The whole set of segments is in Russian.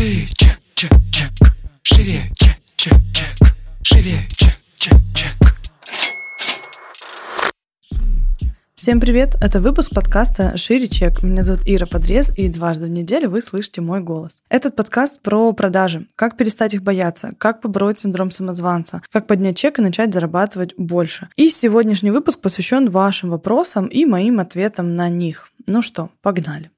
Шире, чек, чек, чек. Шире, чек, чек, чек. Шире, чек, чек, чек. Всем привет! Это выпуск подкаста «Шире чек». Меня зовут Ира Подрез, и дважды в неделю вы слышите мой голос. Этот подкаст про продажи. Как перестать их бояться, как побороть синдром самозванца, как поднять чек и начать зарабатывать больше. И сегодняшний выпуск посвящен вашим вопросам и моим ответам на них. Ну что, погнали.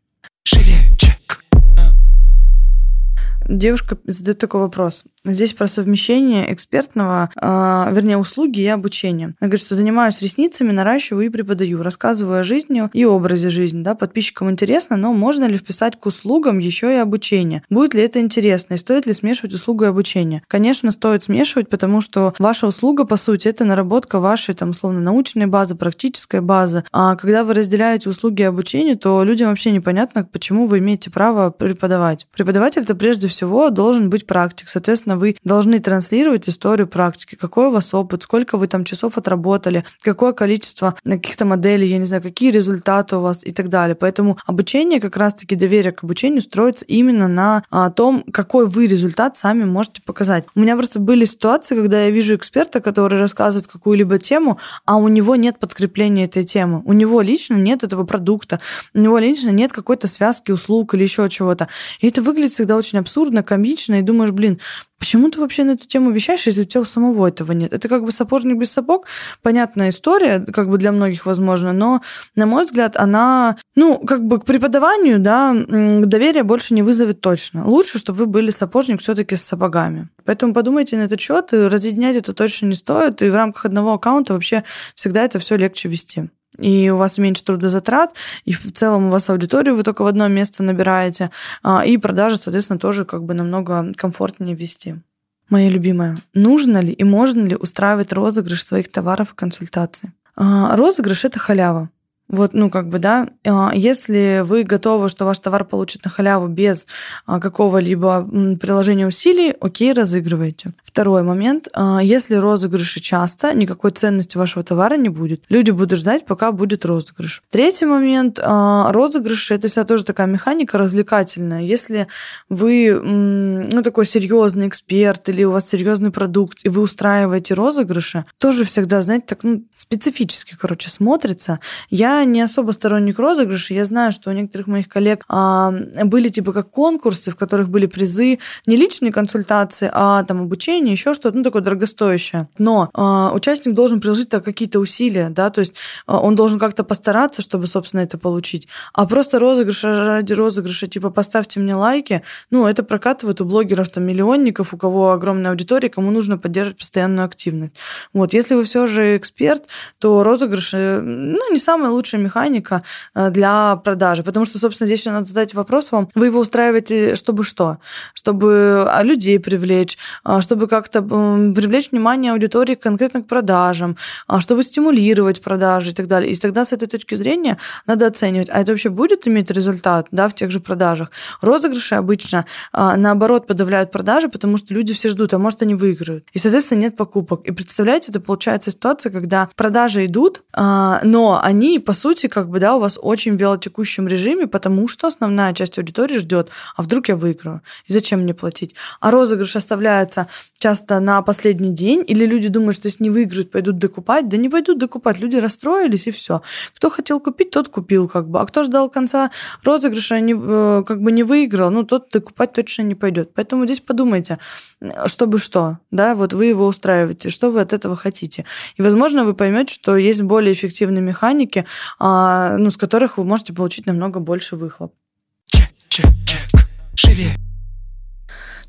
Девушка задает такой вопрос. Здесь про совмещение экспертного, э, вернее, услуги и обучения. Она говорит, что занимаюсь ресницами, наращиваю и преподаю, рассказываю о жизни и образе жизни. Да, подписчикам интересно, но можно ли вписать к услугам еще и обучение? Будет ли это интересно и стоит ли смешивать услугу и обучение? Конечно, стоит смешивать, потому что ваша услуга, по сути, это наработка вашей, там, условно, научной базы, практической базы. А когда вы разделяете услуги и обучение, то людям вообще непонятно, почему вы имеете право преподавать. Преподаватель это прежде всего должен быть практик. Соответственно, соответственно, вы должны транслировать историю практики, какой у вас опыт, сколько вы там часов отработали, какое количество каких-то моделей, я не знаю, какие результаты у вас и так далее. Поэтому обучение, как раз-таки доверие к обучению строится именно на а, том, какой вы результат сами можете показать. У меня просто были ситуации, когда я вижу эксперта, который рассказывает какую-либо тему, а у него нет подкрепления этой темы. У него лично нет этого продукта, у него лично нет какой-то связки услуг или еще чего-то. И это выглядит всегда очень абсурдно, комично, и думаешь, блин, Почему ты вообще на эту тему вещаешь, если у тебя у самого этого нет? Это как бы сапожник без сапог. Понятная история, как бы для многих возможно, но, на мой взгляд, она, ну, как бы к преподаванию, да, доверия больше не вызовет точно. Лучше, чтобы вы были сапожник все-таки с сапогами. Поэтому подумайте на этот счет, и разъединять это точно не стоит, и в рамках одного аккаунта вообще всегда это все легче вести и у вас меньше трудозатрат, и в целом у вас аудиторию вы только в одно место набираете, а, и продажи, соответственно, тоже как бы намного комфортнее вести. Моя любимая, нужно ли и можно ли устраивать розыгрыш своих товаров и консультаций? А, розыгрыш – это халява. Вот, ну, как бы, да, а, если вы готовы, что ваш товар получит на халяву без какого-либо приложения усилий, окей, разыгрывайте. Второй момент. А, если розыгрыши часто, никакой ценности вашего товара не будет. Люди будут ждать, пока будет розыгрыш. Третий момент. Розыгрыши – это вся тоже такая механика развлекательная. Если вы, ну, такой серьезный эксперт или у вас серьезный продукт, и вы устраиваете розыгрыши, тоже всегда, знаете, так, ну, специфически, короче, смотрится. Я не особо сторонник розыгрыша. Я знаю, что у некоторых моих коллег а, были типа как конкурсы, в которых были призы, не личные консультации, а там обучение, еще что-то, ну такое дорогостоящее. Но а, участник должен приложить какие-то усилия, да, то есть а, он должен как-то постараться, чтобы, собственно, это получить. А просто розыгрыш ради розыгрыша, типа поставьте мне лайки, ну это прокатывает у блогеров там миллионников, у кого огромная аудитория, кому нужно поддерживать постоянную активность. Вот, если вы все же эксперт, то розыгрыши, ну, не лучшее лучшая механика э, для продажи. Потому что, собственно, здесь надо задать вопрос вам, вы его устраиваете, чтобы что? Чтобы а, людей привлечь, чтобы как-то привлечь внимание аудитории конкретно к продажам, а, чтобы стимулировать продажи и так далее. И тогда с этой точки зрения надо оценивать, а это вообще будет иметь результат да, в тех же продажах. Розыгрыши обычно, наоборот, подавляют продажи, потому что люди все ждут, а может, они выиграют. И, соответственно, нет покупок. И представляете, это получается ситуация, когда продажи идут, но они, по сути, как бы, да, у вас очень в велотекущем режиме, потому что основная часть аудитории ждет, а вдруг я выиграю, и зачем мне платить? А розыгрыш оставляется часто на последний день, или люди думают, что если не выиграют, пойдут докупать, да не пойдут докупать, люди расстроились, и все. Кто хотел купить, тот купил, как бы, а кто ждал конца розыгрыша, не, э, как бы не выиграл, ну, тот докупать точно не пойдет. Поэтому здесь подумайте, чтобы что, да, вот вы его устраиваете, что вы от этого хотите. И, возможно, вы поймете, что есть более эффективные механики, а, ну, с которых вы можете получить намного больше выхлоп. Чек, чек, чек. Шире.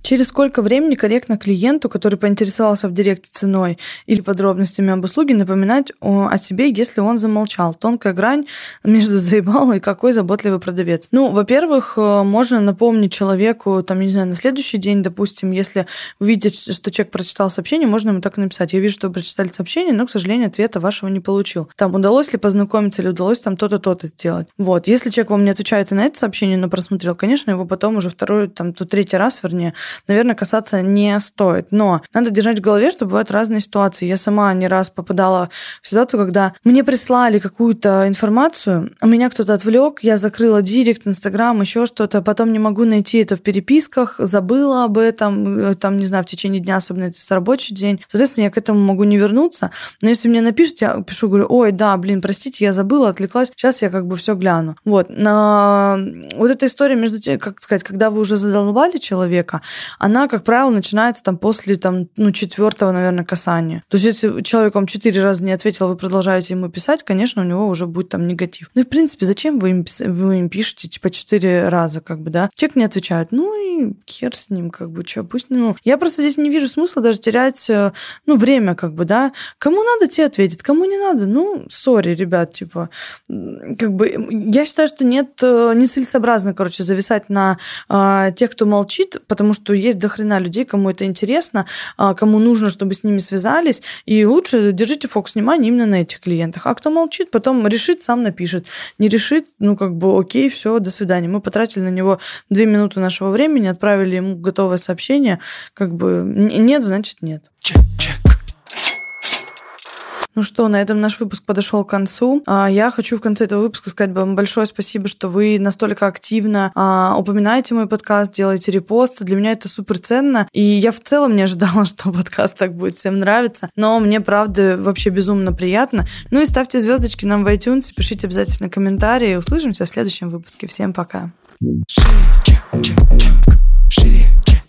Через сколько времени корректно клиенту, который поинтересовался в директе ценой или подробностями об услуге, напоминать о, себе, если он замолчал? Тонкая грань между заебал и какой заботливый продавец. Ну, во-первых, э, можно напомнить человеку, там, не знаю, на следующий день, допустим, если вы видите, что человек прочитал сообщение, можно ему так написать. Я вижу, что вы прочитали сообщение, но, к сожалению, ответа вашего не получил. Там, удалось ли познакомиться или удалось там то-то, то-то сделать. Вот. Если человек вам не отвечает и на это сообщение, но просмотрел, конечно, его потом уже второй, там, то третий раз, вернее, наверное, касаться не стоит. Но надо держать в голове, что бывают разные ситуации. Я сама не раз попадала в ситуацию, когда мне прислали какую-то информацию, а меня кто-то отвлек, я закрыла директ, инстаграм, еще что-то, потом не могу найти это в переписках, забыла об этом, э, там, не знаю, в течение дня, особенно это с рабочий день. Соответственно, я к этому могу не вернуться. Но если мне напишут, я пишу, говорю, ой, да, блин, простите, я забыла, отвлеклась, сейчас я как бы все гляну. Вот. На... Вот эта история между тем, как сказать, когда вы уже задолбали человека, она, как правило, начинается там после там, ну, четвертого, наверное, касания. То есть, если человек вам четыре раза не ответил, вы продолжаете ему писать, конечно, у него уже будет там негатив. Ну и, в принципе, зачем вы им, вы им пишете, типа, четыре раза, как бы, да? Человек не отвечает, ну и хер с ним, как бы, что, пусть, ну... Я просто здесь не вижу смысла даже терять, э, ну, время, как бы, да? Кому надо, те ответит, кому не надо, ну, сори, ребят, типа, как бы, я считаю, что нет, э, нецелесообразно, короче, зависать на а, тех, кто молчит, потому что есть дохрена людей, кому это интересно, а, кому нужно, чтобы с ними связались, и лучше держите фокус внимания именно на этих клиентах. А кто молчит, потом решит, сам напишет. Не решит, ну, как бы, окей, все, до свидания. Мы потратили на него две минуты нашего времени, отправили ему готовое сообщение, как бы, нет, значит, нет. Чек, чек. Ну что, на этом наш выпуск подошел к концу. А, я хочу в конце этого выпуска сказать вам большое спасибо, что вы настолько активно а, упоминаете мой подкаст, делаете репосты. Для меня это супер ценно. И я в целом не ожидала, что подкаст так будет всем нравиться. Но мне, правда, вообще безумно приятно. Ну и ставьте звездочки нам в iTunes, пишите обязательно комментарии. Услышимся в следующем выпуске. Всем пока. Шире, чек.